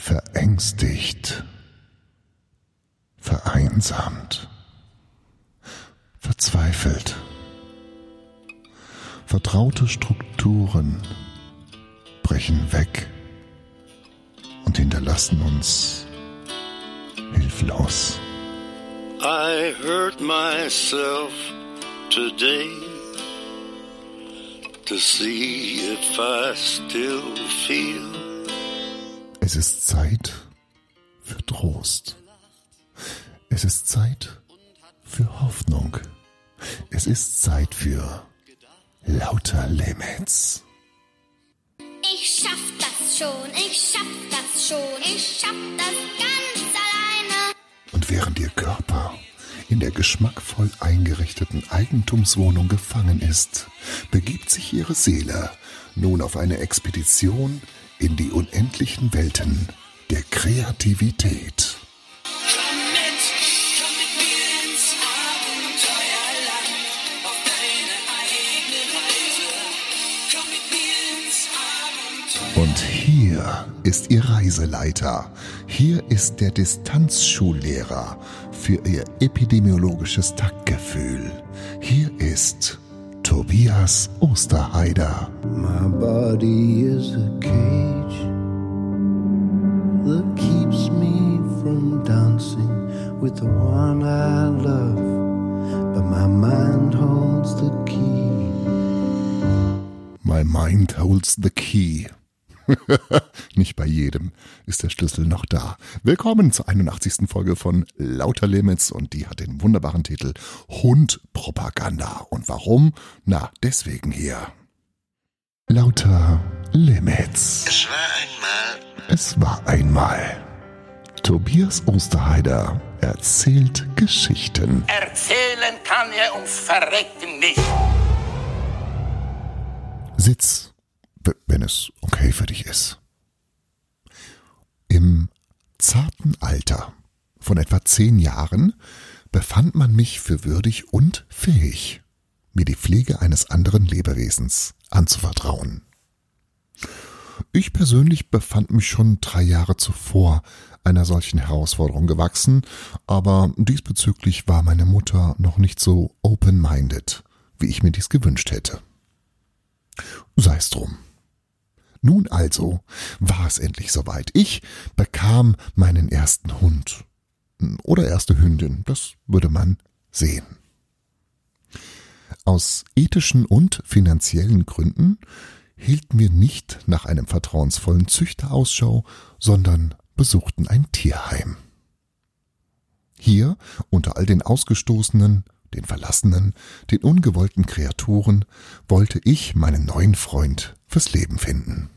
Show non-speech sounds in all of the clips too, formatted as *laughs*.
verängstigt, vereinsamt, verzweifelt. Vertraute Strukturen brechen weg und hinterlassen uns hilflos. I hurt myself today to see if I still feel. Es ist Zeit für Trost. Es ist Zeit für Hoffnung. Es ist Zeit für lauter Limits. Ich schaff das schon, ich schaff das schon, ich schaff das ganz alleine. Und während ihr Körper in der geschmackvoll eingerichteten Eigentumswohnung gefangen ist, begibt sich ihre Seele nun auf eine Expedition in die unendlichen Welten der Kreativität. Und hier ist Ihr Reiseleiter. Hier ist der Distanzschullehrer für Ihr epidemiologisches Taktgefühl. Tobias Osterheider. My body is a cage that keeps me from dancing with the one I love, but my mind holds the key. My mind holds the key. *laughs* Nicht bei jedem ist der Schlüssel noch da. Willkommen zur 81. Folge von Lauter Limits und die hat den wunderbaren Titel Hundpropaganda. Und warum? Na, deswegen hier. Lauter Limits. Es war einmal Es war einmal. Tobias Osterheider erzählt Geschichten. Erzählen kann er ums Verrecken nicht. Sitz, wenn es okay für dich ist. Im zarten Alter von etwa zehn Jahren befand man mich für würdig und fähig, mir die Pflege eines anderen Lebewesens anzuvertrauen. Ich persönlich befand mich schon drei Jahre zuvor einer solchen Herausforderung gewachsen, aber diesbezüglich war meine Mutter noch nicht so open-minded, wie ich mir dies gewünscht hätte. Sei's drum. Nun also war es endlich soweit. Ich bekam meinen ersten Hund. Oder erste Hündin, das würde man sehen. Aus ethischen und finanziellen Gründen hielten wir nicht nach einem vertrauensvollen Züchter Ausschau, sondern besuchten ein Tierheim. Hier, unter all den Ausgestoßenen, den Verlassenen, den ungewollten Kreaturen, wollte ich meinen neuen Freund fürs Leben finden.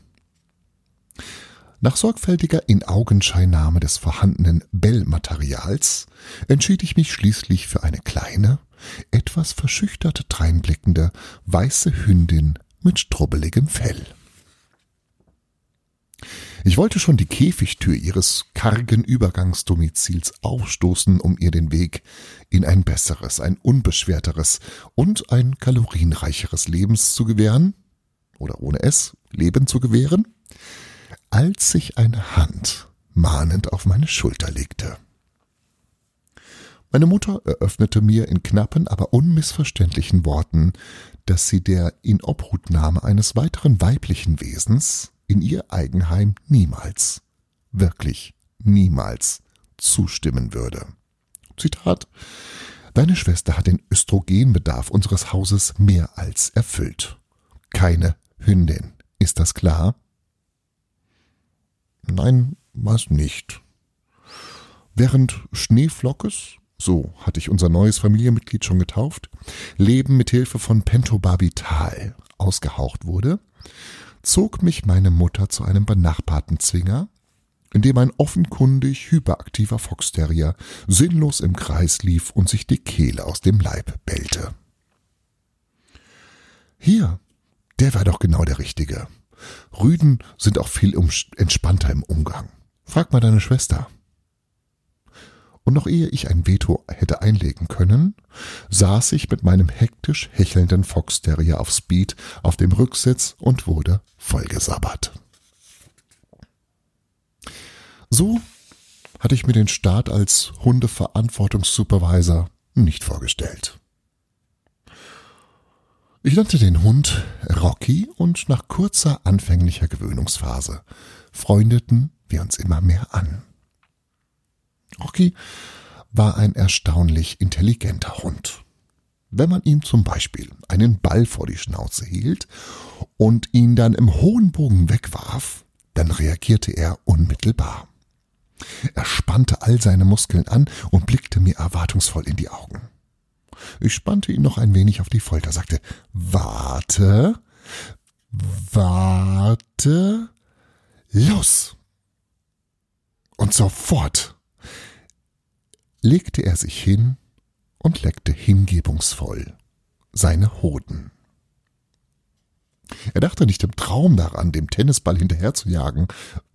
Nach sorgfältiger Inaugenscheinnahme des vorhandenen Bellmaterials entschied ich mich schließlich für eine kleine, etwas verschüchtert dreinblickende, weiße Hündin mit strubbeligem Fell. Ich wollte schon die Käfigtür ihres kargen Übergangsdomizils aufstoßen, um ihr den Weg in ein besseres, ein unbeschwerteres und ein kalorienreicheres Lebens zu gewähren, oder ohne es Leben zu gewähren, als sich eine Hand mahnend auf meine Schulter legte. Meine Mutter eröffnete mir in knappen, aber unmissverständlichen Worten, dass sie der Inobhutnahme eines weiteren weiblichen Wesens in ihr Eigenheim niemals, wirklich niemals zustimmen würde. Zitat Deine Schwester hat den Östrogenbedarf unseres Hauses mehr als erfüllt. Keine Hündin. Ist das klar? Nein, war's nicht. Während Schneeflockes, so hatte ich unser neues Familienmitglied schon getauft, Leben mit Hilfe von Pentobarbital ausgehaucht wurde, zog mich meine Mutter zu einem benachbarten Zwinger, in dem ein offenkundig hyperaktiver Foxterrier sinnlos im Kreis lief und sich die Kehle aus dem Leib bellte. Hier, der war doch genau der Richtige. Rüden sind auch viel entspannter im Umgang. Frag mal deine Schwester. Und noch ehe ich ein Veto hätte einlegen können, saß ich mit meinem hektisch hechelnden Foxterrier auf Speed auf dem Rücksitz und wurde vollgesabbert. So hatte ich mir den Staat als Hundeverantwortungssupervisor nicht vorgestellt. Ich nannte den Hund Rocky und nach kurzer anfänglicher Gewöhnungsphase freundeten wir uns immer mehr an. Rocky war ein erstaunlich intelligenter Hund. Wenn man ihm zum Beispiel einen Ball vor die Schnauze hielt und ihn dann im hohen Bogen wegwarf, dann reagierte er unmittelbar. Er spannte all seine Muskeln an und blickte mir erwartungsvoll in die Augen. Ich spannte ihn noch ein wenig auf die Folter, sagte, warte, warte, los. Und sofort legte er sich hin und leckte hingebungsvoll seine Hoden. Er dachte nicht im Traum daran, dem Tennisball hinterherzujagen.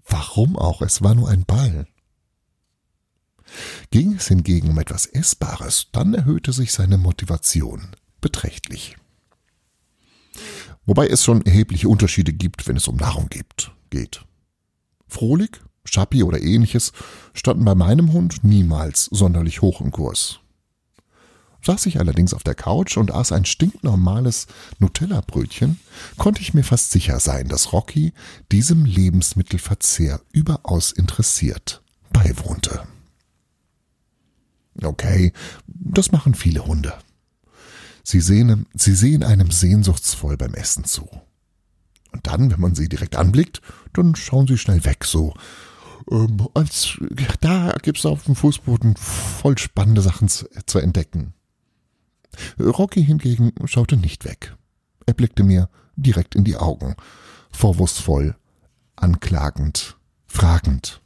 Warum auch? Es war nur ein Ball. Ging es hingegen um etwas Essbares, dann erhöhte sich seine Motivation beträchtlich. Wobei es schon erhebliche Unterschiede gibt, wenn es um Nahrung geht. Frohlig, Schappi oder ähnliches standen bei meinem Hund niemals sonderlich hoch im Kurs. Saß ich allerdings auf der Couch und aß ein stinknormales Nutella-Brötchen, konnte ich mir fast sicher sein, dass Rocky diesem Lebensmittelverzehr überaus interessiert beiwohnte. Okay, das machen viele Hunde. Sie sehen, sie sehen einem sehnsuchtsvoll beim Essen zu. Und dann, wenn man sie direkt anblickt, dann schauen sie schnell weg, so ähm, als da gibt's auf dem Fußboden voll spannende Sachen zu, zu entdecken. Rocky hingegen schaute nicht weg. Er blickte mir direkt in die Augen, vorwurfsvoll, anklagend, fragend.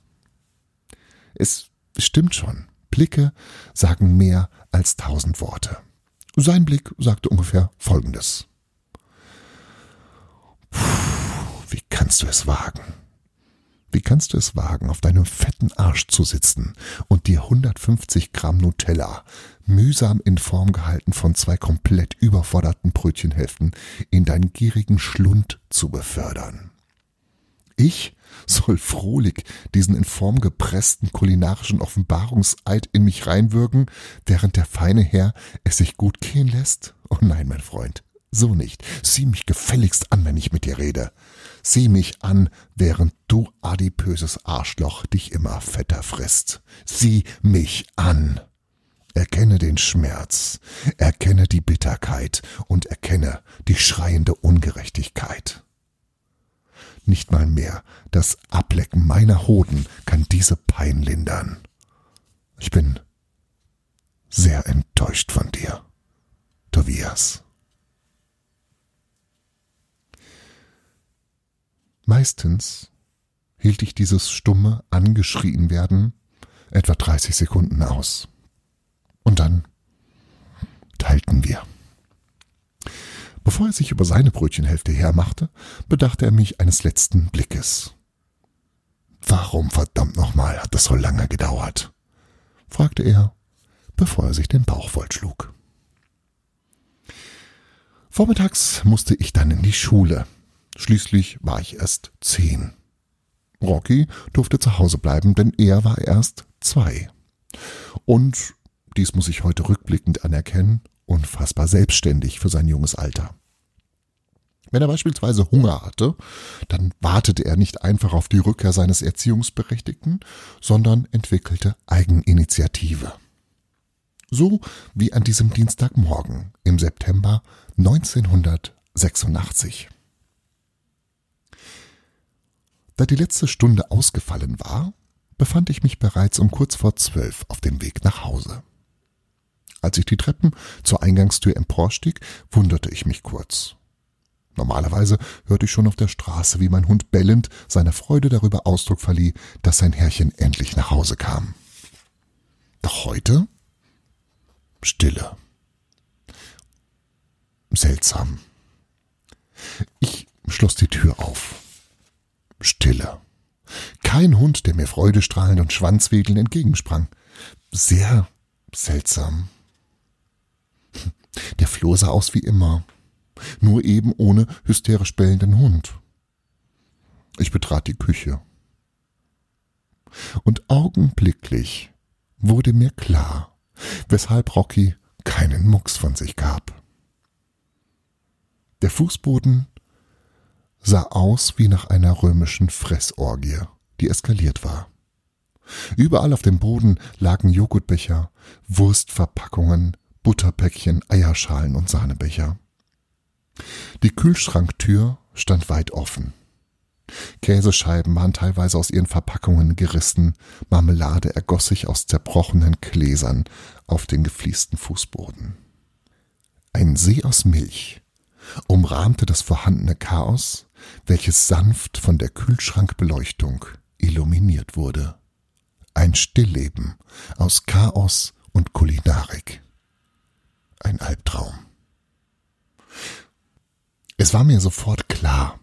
Es stimmt schon. Blicke sagen mehr als tausend Worte. Sein Blick sagte ungefähr Folgendes. Wie kannst du es wagen? Wie kannst du es wagen, auf deinem fetten Arsch zu sitzen und dir 150 Gramm Nutella, mühsam in Form gehalten von zwei komplett überforderten Brötchenhälften, in deinen gierigen Schlund zu befördern? Ich soll frohlich diesen in Form gepressten kulinarischen Offenbarungseid in mich reinwirken, während der feine Herr es sich gut gehen lässt? Oh nein, mein Freund, so nicht. Sieh mich gefälligst an, wenn ich mit dir rede. Sieh mich an, während du adipöses Arschloch dich immer fetter frisst. Sieh mich an. Erkenne den Schmerz, erkenne die Bitterkeit und erkenne die schreiende Ungerechtigkeit. Nicht mal mehr das Ablecken meiner Hoden kann diese Pein lindern. Ich bin sehr enttäuscht von dir, Tobias. Meistens hielt ich dieses stumme angeschrien werden etwa 30 Sekunden aus. Und dann teilten wir. Bevor er sich über seine Brötchenhälfte hermachte, bedachte er mich eines letzten Blickes. Warum verdammt nochmal hat das so lange gedauert? fragte er, bevor er sich den Bauch vollschlug. Vormittags musste ich dann in die Schule, Schließlich war ich erst zehn. Rocky durfte zu Hause bleiben, denn er war erst zwei. Und, dies muss ich heute rückblickend anerkennen, unfassbar selbstständig für sein junges Alter. Wenn er beispielsweise Hunger hatte, dann wartete er nicht einfach auf die Rückkehr seines Erziehungsberechtigten, sondern entwickelte Eigeninitiative. So wie an diesem Dienstagmorgen im September 1986. Da die letzte Stunde ausgefallen war, befand ich mich bereits um kurz vor zwölf auf dem Weg nach Hause. Als ich die Treppen zur Eingangstür emporstieg, wunderte ich mich kurz. Normalerweise hörte ich schon auf der Straße, wie mein Hund bellend seiner Freude darüber Ausdruck verlieh, dass sein Herrchen endlich nach Hause kam. Doch heute Stille. Seltsam. Ich schloss die Tür auf. Stille. Kein Hund, der mir freudestrahlend und schwanzwedelnd entgegensprang. Sehr seltsam. Der Flur sah aus wie immer, nur eben ohne hysterisch bellenden Hund. Ich betrat die Küche. Und augenblicklich wurde mir klar, weshalb Rocky keinen Mucks von sich gab. Der Fußboden sah aus wie nach einer römischen Fressorgie, die eskaliert war. Überall auf dem Boden lagen Joghurtbecher, Wurstverpackungen, Butterpäckchen, Eierschalen und Sahnebecher. Die Kühlschranktür stand weit offen. Käsescheiben waren teilweise aus ihren Verpackungen gerissen, Marmelade ergoss sich aus zerbrochenen Gläsern auf den gefliesten Fußboden. Ein See aus Milch umrahmte das vorhandene Chaos, welches sanft von der Kühlschrankbeleuchtung illuminiert wurde. Ein Stillleben aus Chaos und Kulinarik. Ein Albtraum. Es war mir sofort klar,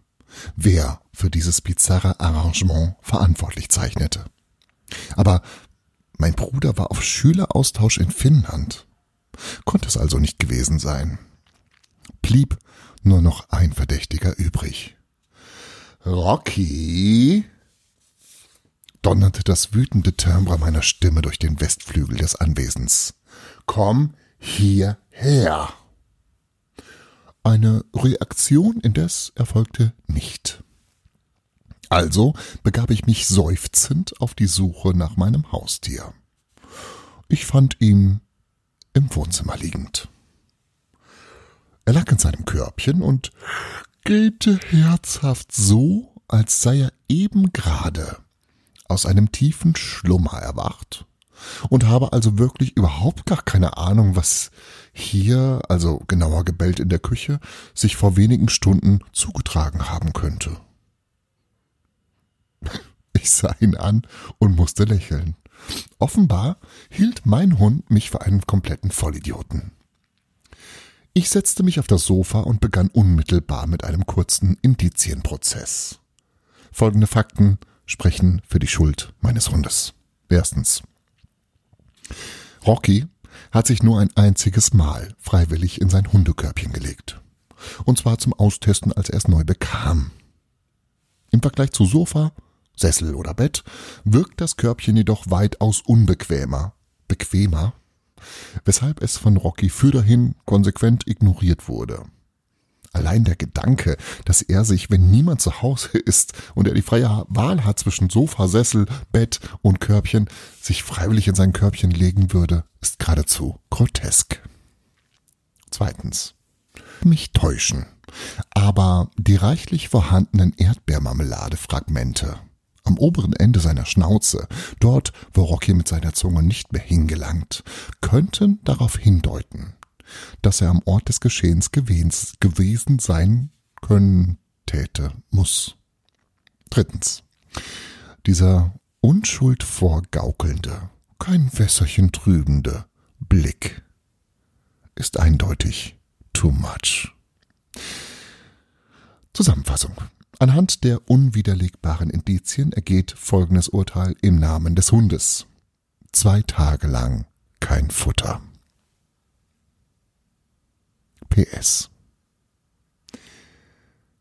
wer für dieses bizarre Arrangement verantwortlich zeichnete. Aber mein Bruder war auf Schüleraustausch in Finnland. Konnte es also nicht gewesen sein. Blieb nur noch ein Verdächtiger übrig. Rocky? donnerte das wütende Timbre meiner Stimme durch den Westflügel des Anwesens. Komm hierher! Eine Reaktion indes erfolgte nicht. Also begab ich mich seufzend auf die Suche nach meinem Haustier. Ich fand ihn im Wohnzimmer liegend. Er lag in seinem Körbchen und gähnte herzhaft so, als sei er eben gerade aus einem tiefen Schlummer erwacht und habe also wirklich überhaupt gar keine Ahnung, was hier, also genauer gebellt in der Küche, sich vor wenigen Stunden zugetragen haben könnte. *laughs* Ich sah ihn an und musste lächeln. Offenbar hielt mein Hund mich für einen kompletten Vollidioten. Ich setzte mich auf das Sofa und begann unmittelbar mit einem kurzen Indizienprozess. Folgende Fakten sprechen für die Schuld meines Hundes. Erstens. Rocky hat sich nur ein einziges Mal freiwillig in sein Hundekörbchen gelegt. Und zwar zum Austesten, als er es neu bekam. Im Vergleich zu Sofa, Sessel oder Bett wirkt das Körbchen jedoch weitaus unbequemer, bequemer, weshalb es von Rocky für dahin konsequent ignoriert wurde. Allein der Gedanke, dass er sich, wenn niemand zu Hause ist und er die freie Wahl hat zwischen Sofa, Sessel, Bett und Körbchen, sich freiwillig in sein Körbchen legen würde, ist geradezu grotesk. Zweitens. Mich täuschen. Aber die reichlich vorhandenen Erdbeermarmeladefragmente am oberen Ende seiner Schnauze, dort, wo Rocky mit seiner Zunge nicht mehr hingelangt, könnten darauf hindeuten, dass er am Ort des Geschehens gewesen sein können täte, muss. Drittens. Dieser Unschuld vorgaukelnde, kein Wässerchen trübende Blick ist eindeutig too much. Zusammenfassung. Anhand der unwiderlegbaren Indizien ergeht folgendes Urteil im Namen des Hundes. Zwei Tage lang kein Futter. PS.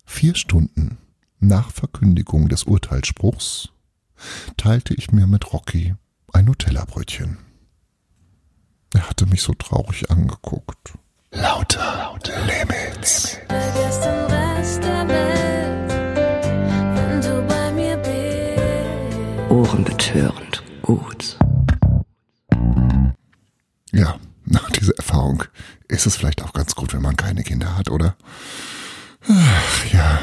Vier Stunden nach Verkündigung des Urteilsspruchs teilte ich mir mit Rocky ein Nutella-Brötchen. Er hatte mich so traurig angeguckt. Lauter, lauter Limits. Vergiss den Rest der Welt, wenn du bei mir bist. Ohrenbetörend gut. Ja, *laughs* nach dieser Erfahrung ist es vielleicht auch ganz gut, wenn man keine Kinder hat, oder? Ach, ja.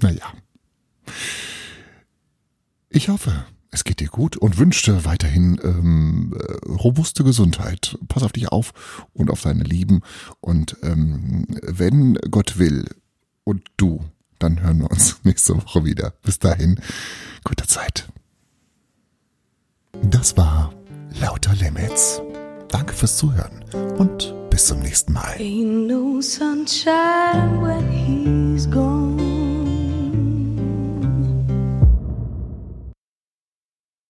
Naja. Ich hoffe, es geht dir gut und wünsche weiterhin ähm, äh, robuste Gesundheit. Pass auf dich auf und auf deine Lieben. Und ähm, wenn Gott will und du, dann hören wir uns *laughs* nächste Woche wieder. Bis dahin, gute Zeit. Das war Lauter Limits. Danke fürs Zuhören und bis zum nächsten Mal.